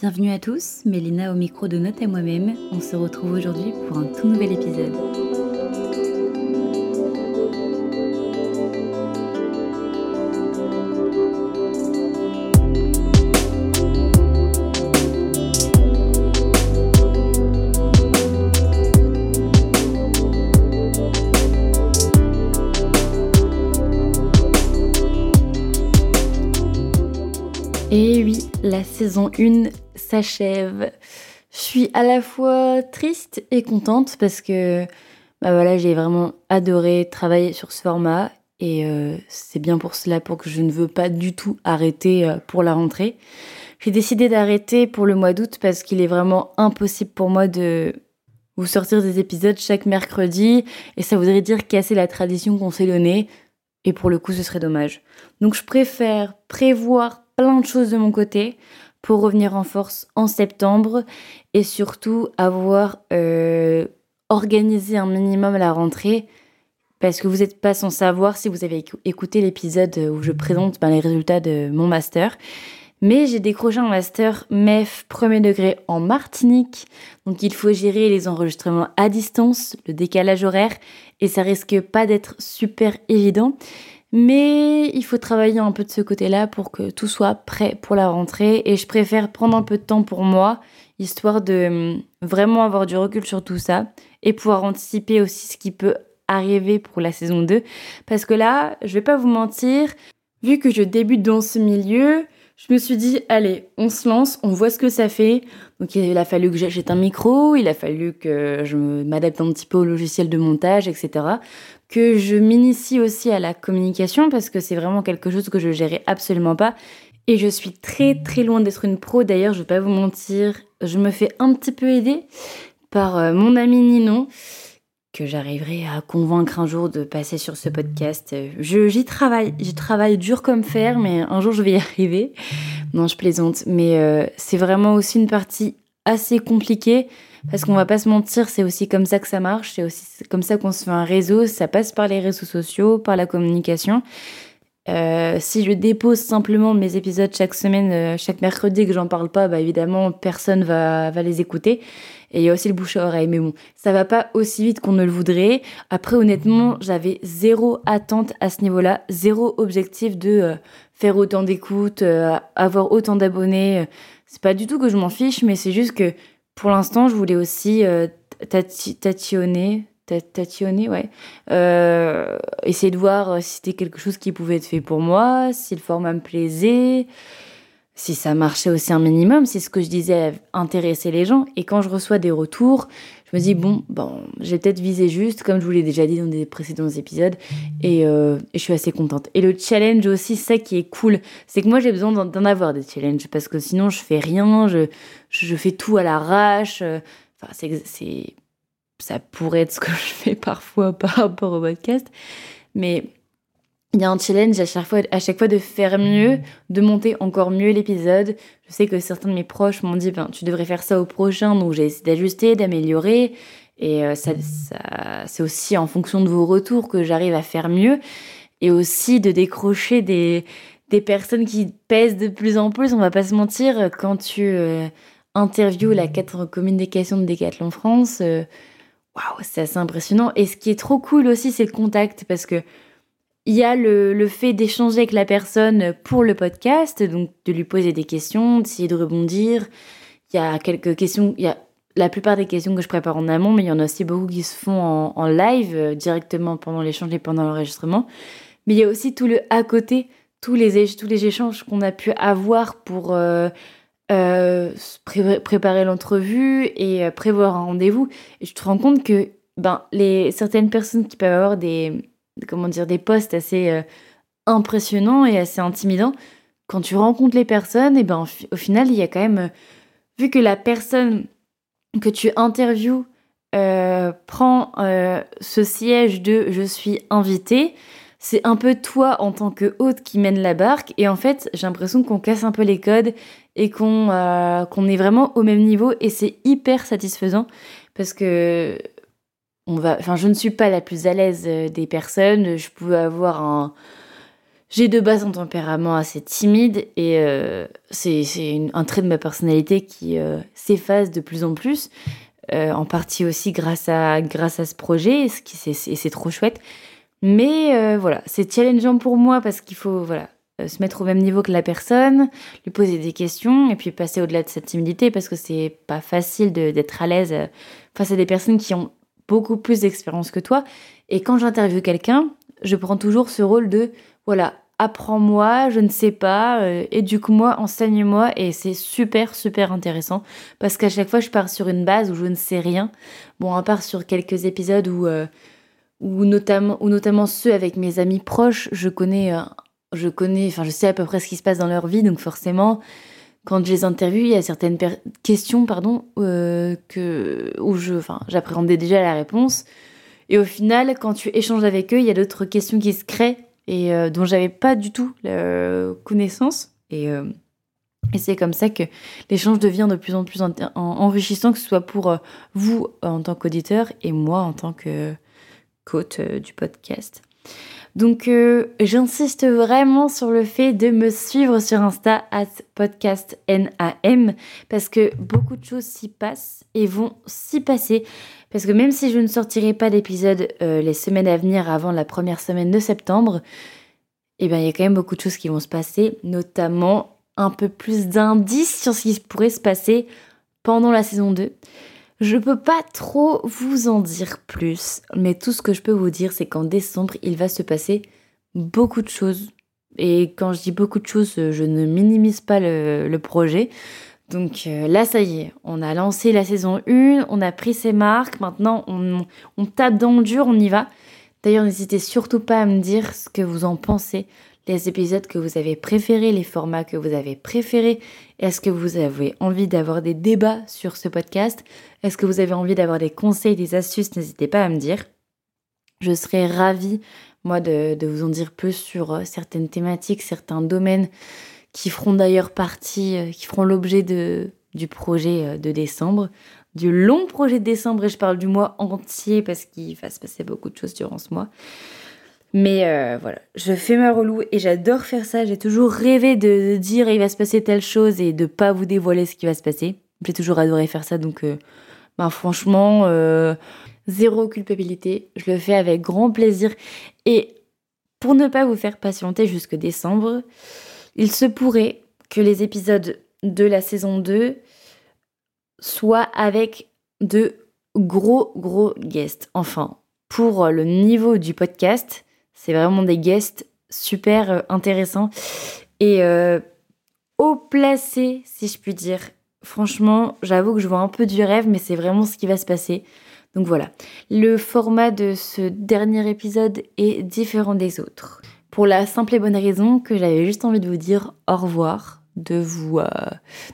Bienvenue à tous, Mélina au micro de Note à moi-même. On se retrouve aujourd'hui pour un tout nouvel épisode. Et oui, la saison 1 s'achève. Je suis à la fois triste et contente parce que bah j'ai vraiment adoré travailler sur ce format et euh, c'est bien pour cela pour que je ne veux pas du tout arrêter euh, pour la rentrée. J'ai décidé d'arrêter pour le mois d'août parce qu'il est vraiment impossible pour moi de vous sortir des épisodes chaque mercredi et ça voudrait dire casser la tradition qu'on s'est donnée et pour le coup ce serait dommage. Donc je préfère prévoir plein de choses de mon côté pour revenir en force en septembre et surtout avoir euh, organisé un minimum la rentrée parce que vous n'êtes pas sans savoir si vous avez écouté l'épisode où je présente ben, les résultats de mon master. Mais j'ai décroché un master MEF premier degré en Martinique. Donc il faut gérer les enregistrements à distance, le décalage horaire, et ça risque pas d'être super évident. Mais il faut travailler un peu de ce côté-là pour que tout soit prêt pour la rentrée. Et je préfère prendre un peu de temps pour moi, histoire de hum, vraiment avoir du recul sur tout ça et pouvoir anticiper aussi ce qui peut arriver pour la saison 2. Parce que là, je vais pas vous mentir, vu que je débute dans ce milieu, je me suis dit, allez, on se lance, on voit ce que ça fait. Donc il a fallu que j'achète un micro, il a fallu que je m'adapte un petit peu au logiciel de montage, etc. Que je m'initie aussi à la communication parce que c'est vraiment quelque chose que je gérais absolument pas. Et je suis très très loin d'être une pro. D'ailleurs, je vais pas vous mentir, je me fais un petit peu aider par euh, mon ami Ninon que j'arriverai à convaincre un jour de passer sur ce podcast. J'y travaille, j'y travaille dur comme fer, mais un jour je vais y arriver. Non, je plaisante, mais euh, c'est vraiment aussi une partie assez compliquée parce qu'on va pas se mentir, c'est aussi comme ça que ça marche, c'est aussi comme ça qu'on se fait un réseau, ça passe par les réseaux sociaux, par la communication. Euh, si je dépose simplement mes épisodes chaque semaine, euh, chaque mercredi que j'en parle pas, bah évidemment personne va, va les écouter. Et il y a aussi le bouche à oreille. Mais bon, ça va pas aussi vite qu'on ne le voudrait. Après, honnêtement, j'avais zéro attente à ce niveau-là, zéro objectif de euh, faire autant d'écoutes, euh, avoir autant d'abonnés. C'est pas du tout que je m'en fiche, mais c'est juste que pour l'instant, je voulais aussi euh, ouais. essayer de voir si c'était quelque chose qui pouvait être fait pour moi, si le format me plaisait si ça marchait aussi un minimum, si ce que je disais intéressait les gens. Et quand je reçois des retours, je me dis, bon, bon j'ai peut-être visé juste, comme je vous l'ai déjà dit dans des précédents épisodes, et, euh, je suis assez contente. Et le challenge aussi, ça qui est cool, c'est que moi j'ai besoin d'en avoir des challenges, parce que sinon je fais rien, je, je fais tout à l'arrache. Enfin, c'est, ça pourrait être ce que je fais parfois par rapport au podcast, mais il y a un challenge à chaque fois, à chaque fois de faire mieux, de monter encore mieux l'épisode. Je sais que certains de mes proches m'ont dit, ben, tu devrais faire ça au prochain, donc j'ai essayé d'ajuster, d'améliorer. Et euh, ça, ça c'est aussi en fonction de vos retours que j'arrive à faire mieux. Et aussi de décrocher des, des personnes qui pèsent de plus en plus. On va pas se mentir, quand tu euh, interviews la 4 communication de Decathlon France, euh, waouh, c'est assez impressionnant. Et ce qui est trop cool aussi, c'est le contact, parce que il y a le, fait d'échanger avec la personne pour le podcast, donc de lui poser des questions, d'essayer de rebondir. Il y a quelques questions, il y a la plupart des questions que je prépare en amont, mais il y en a aussi beaucoup qui se font en, live, euh, directement pendant l'échange et pendant l'enregistrement. Mais il y a aussi tout le à côté, tous les, tous les échanges qu'on a pu avoir pour euh, euh, préparer l'entrevue et prévoir un rendez-vous. Je te rends compte que ben, les, certaines personnes qui peuvent avoir des, comment dire, des postes assez euh, impressionnants et assez intimidants. Quand tu rencontres les personnes, et ben au final, il y a quand même, euh, vu que la personne que tu interviews euh, prend ce siège de je suis invité, c'est un peu toi en tant que hôte qui mène la barque. Et en fait, j'ai l'impression qu'on casse un peu les codes et qu'on est vraiment au même niveau. Et c'est hyper satisfaisant parce que enfin, je ne suis pas la plus à l'aise euh, des personnes. Je pouvais avoir un, j'ai de base un tempérament assez timide et euh, c'est un trait de ma personnalité qui euh, s'efface de plus en plus, euh, en partie aussi grâce à, grâce à ce projet, ce qui, c'est trop chouette. Mais voilà, c'est challengeant pour moi parce qu'il faut voilà, se mettre au même niveau que la personne, lui poser des questions et puis passer au-delà de cette timidité parce que c'est pas facile d'être à l'aise face à des personnes qui ont beaucoup plus d'expérience que toi. Et quand j'interviewe quelqu'un, je prends toujours ce rôle de voilà, apprends-moi, je ne sais pas, euh, éduque-moi, enseigne-moi, et c'est super, super intéressant, parce qu'à chaque fois, je pars sur une base où je ne sais rien. Bon, à part sur quelques épisodes où, euh, notamment, où notamment ceux avec mes amis proches, je connais, euh, je connais, enfin, je sais à peu près ce qui se passe dans leur vie, donc forcément, quand je les interviewe, il y a certaines questions, pardon, que, où j'appréhendais déjà la réponse. Et au final, quand tu échanges avec eux, il y a d'autres questions qui se créent et euh, dont j'avais pas du tout la connaissance. Et, euh, et c'est comme ça que l'échange devient de plus en plus enrichissant, que ce soit pour euh, vous en tant qu'auditeur et moi en tant que côte du podcast. Donc j'insiste vraiment sur le fait de me suivre sur Insta at podcastnam parce que beaucoup de choses s'y passent et vont s'y passer. Parce que même si je ne sortirai pas d'épisode euh, les semaines à venir avant la première semaine de septembre, eh bien, il y a quand même beaucoup de choses qui vont se passer, notamment un peu plus d'indices sur ce qui pourrait se passer pendant la saison 2. Je peux pas trop vous en dire plus, mais tout ce que je peux vous dire, c'est qu'en décembre, il va se passer beaucoup de choses. Et quand je dis beaucoup de choses, je ne minimise pas le projet. Donc euh, là, ça y est, on a lancé la saison 1, on a pris ses marques, maintenant on, tape dans le dur, on y va. D'ailleurs, n'hésitez surtout pas à me dire ce que vous en pensez, les épisodes que vous avez préférés, les formats que vous avez préférés. Est-ce que vous avez envie d'avoir des débats sur ce podcast? Est-ce que vous avez envie d'avoir des conseils, des astuces? N'hésitez pas à me dire. Je serais ravie, moi, de, de vous en dire plus sur euh, certaines thématiques, certains domaines qui feront d'ailleurs partie, euh, qui feront l'objet de, du projet euh, de décembre, du long projet de décembre, et je parle du mois entier parce qu'il va se passer beaucoup de choses durant ce mois. Mais euh, voilà, je fais ma relou et j'adore faire ça. J'ai toujours rêvé de, dire il va se passer telle chose et de pas vous dévoiler ce qui va se passer. J'ai toujours adoré faire ça, donc ben franchement, zéro culpabilité. Je le fais avec grand plaisir. Et pour ne pas vous faire patienter jusque décembre, il se pourrait que les épisodes de la saison 2 soient avec de gros gros guests. Enfin, pour le niveau du podcast, c'est vraiment des guests super euh, intéressants et euh, haut placés, si je puis dire. Franchement, j'avoue que je vois un peu du rêve, mais c'est vraiment ce qui va se passer. Donc voilà, le format de ce dernier épisode est différent des autres pour la simple et bonne raison que j'avais juste envie de vous dire au revoir, de vous euh,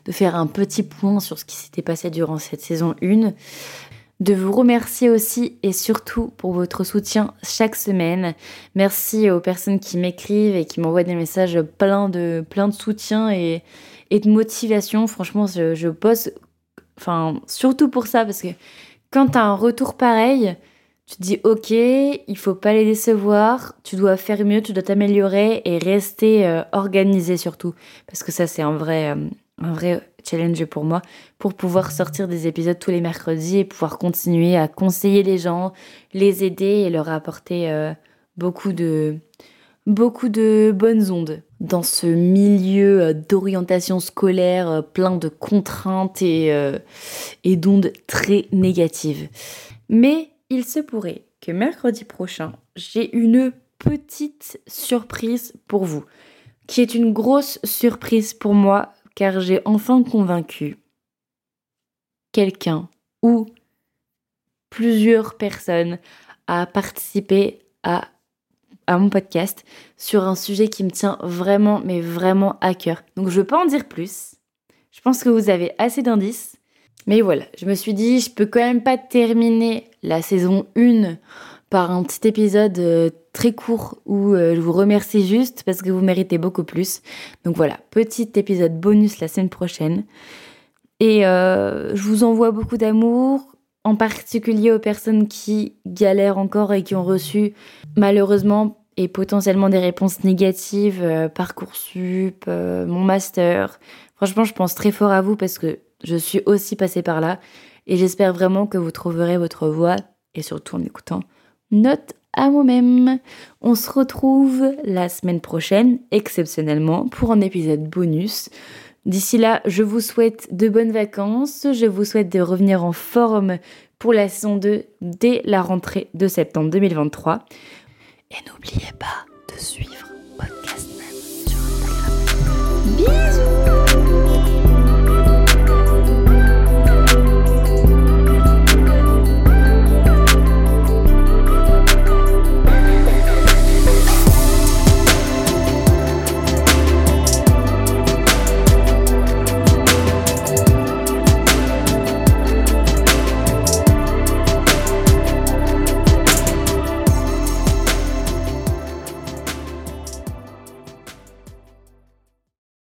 de faire un petit point sur ce qui s'était passé durant cette saison 1, de vous remercier aussi et surtout pour votre soutien chaque semaine. Merci aux personnes qui m'écrivent et qui m'envoient des messages pleins de plein de soutien et, de motivation. Franchement, je, je bosse enfin surtout pour ça parce que quand tu as un retour pareil, tu te dis ok, il faut pas les décevoir, tu dois faire mieux, tu dois t'améliorer et rester euh, organisé surtout parce que ça c'est un vrai euh, un vrai challenge pour moi pour pouvoir sortir des épisodes tous les mercredis et pouvoir continuer à conseiller les gens, les aider et leur apporter euh, beaucoup de beaucoup de bonnes ondes dans ce milieu d'orientation scolaire plein de contraintes et, et d'ondes très négatives. Mais il se pourrait que mercredi prochain, j'ai une petite surprise pour vous, qui est une grosse surprise pour moi, car j'ai enfin convaincu quelqu'un ou plusieurs personnes à participer à, mon podcast sur un sujet qui me tient vraiment, mais vraiment à cœur. Donc je ne veux pas en dire plus. Je pense que vous avez assez d'indices. Mais voilà, je me suis dit, je peux quand même pas terminer la saison 1 par un petit épisode euh, très court où euh, je vous remercie juste parce que vous méritez beaucoup plus. Donc voilà, petit épisode bonus la semaine prochaine. Et euh, je vous envoie beaucoup d'amour, en particulier aux personnes qui galèrent encore et qui ont reçu malheureusement et potentiellement des réponses négatives, euh, Parcoursup, mon master. Franchement, je pense très fort à vous parce que je suis aussi passée par là et j'espère vraiment que vous trouverez votre voie et surtout en écoutant Note à moi-même. On se retrouve la semaine prochaine, exceptionnellement, pour un épisode bonus. D'ici là, je vous souhaite de bonnes vacances, je vous souhaite de revenir en forme pour la saison 2 dès la rentrée de septembre 2023. Et n'oubliez pas de suivre Podcast Même sur Instagram. Bisous